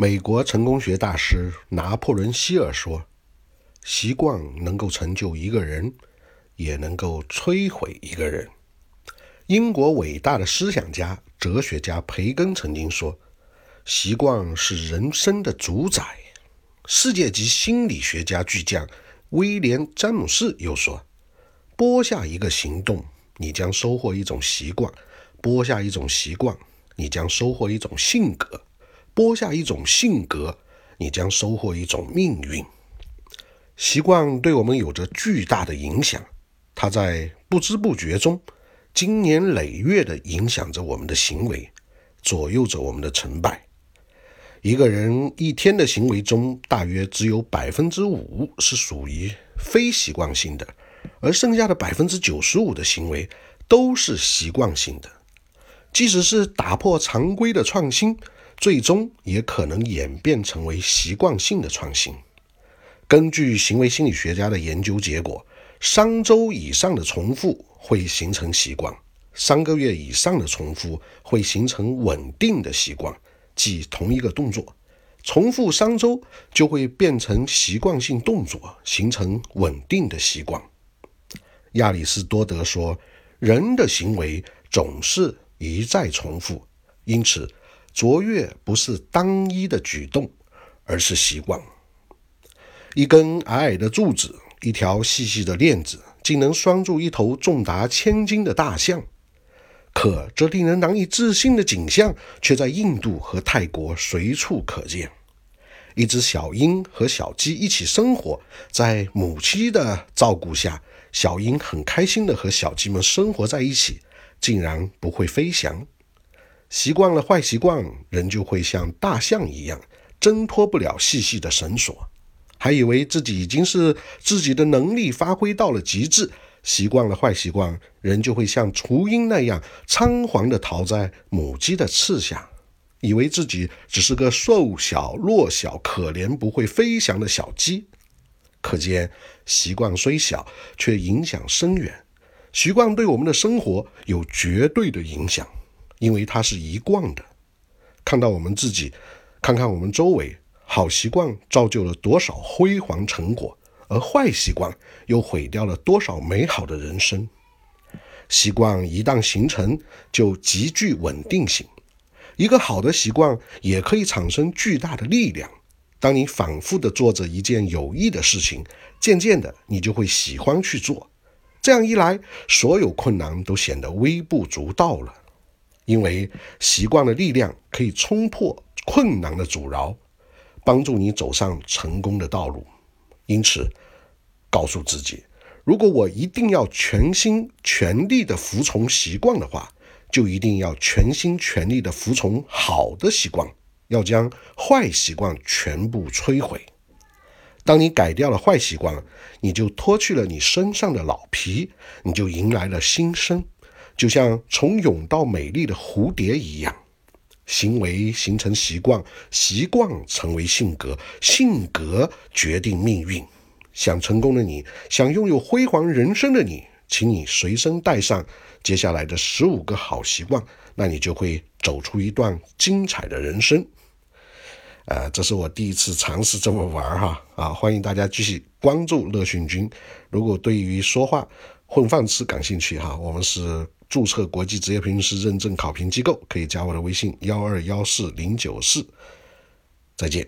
美国成功学大师拿破仑·希尔说：“习惯能够成就一个人，也能够摧毁一个人。”英国伟大的思想家、哲学家培根曾经说：“习惯是人生的主宰。”世界级心理学家巨匠威廉·詹姆斯又说：“播下一个行动，你将收获一种习惯；播下一种习惯，你将收获一种性格。”播下一种性格，你将收获一种命运。习惯对我们有着巨大的影响，它在不知不觉中，经年累月地影响着我们的行为，左右着我们的成败。一个人一天的行为中，大约只有百分之五是属于非习惯性的，而剩下的百分之九十五的行为都是习惯性的。即使是打破常规的创新。最终也可能演变成为习惯性的创新。根据行为心理学家的研究结果，三周以上的重复会形成习惯，三个月以上的重复会形成稳定的习惯。即同一个动作，重复三周就会变成习惯性动作，形成稳定的习惯。亚里士多德说：“人的行为总是一再重复，因此。”卓越不是单一的举动，而是习惯。一根矮矮的柱子，一条细细的链子，竟能拴住一头重达千斤的大象。可这令人难以置信的景象，却在印度和泰国随处可见。一只小鹰和小鸡一起生活在母鸡的照顾下，小鹰很开心地和小鸡们生活在一起，竟然不会飞翔。习惯了坏习惯，人就会像大象一样挣脱不了细细的绳索，还以为自己已经是自己的能力发挥到了极致。习惯了坏习惯，人就会像雏鹰那样仓皇地逃在母鸡的翅下，以为自己只是个瘦小、弱小、可怜、不会飞翔的小鸡。可见，习惯虽小，却影响深远。习惯对我们的生活有绝对的影响。因为它是一贯的，看到我们自己，看看我们周围，好习惯造就了多少辉煌成果，而坏习惯又毁掉了多少美好的人生。习惯一旦形成，就极具稳定性。一个好的习惯也可以产生巨大的力量。当你反复的做着一件有益的事情，渐渐的你就会喜欢去做。这样一来，所有困难都显得微不足道了。因为习惯的力量可以冲破困难的阻挠，帮助你走上成功的道路。因此，告诉自己，如果我一定要全心全力的服从习惯的话，就一定要全心全力的服从好的习惯，要将坏习惯全部摧毁。当你改掉了坏习惯，你就脱去了你身上的老皮，你就迎来了新生。就像从蛹到美丽的蝴蝶一样，行为形成习惯，习惯成为性格，性格决定命运。想成功的你，想拥有辉煌人生的你，请你随身带上接下来的十五个好习惯，那你就会走出一段精彩的人生。呃，这是我第一次尝试这么玩哈啊！欢迎大家继续关注乐讯君。如果对于说话混饭吃感兴趣哈，我们是。注册国际职业培训师认证考评机构，可以加我的微信幺二幺四零九四。再见。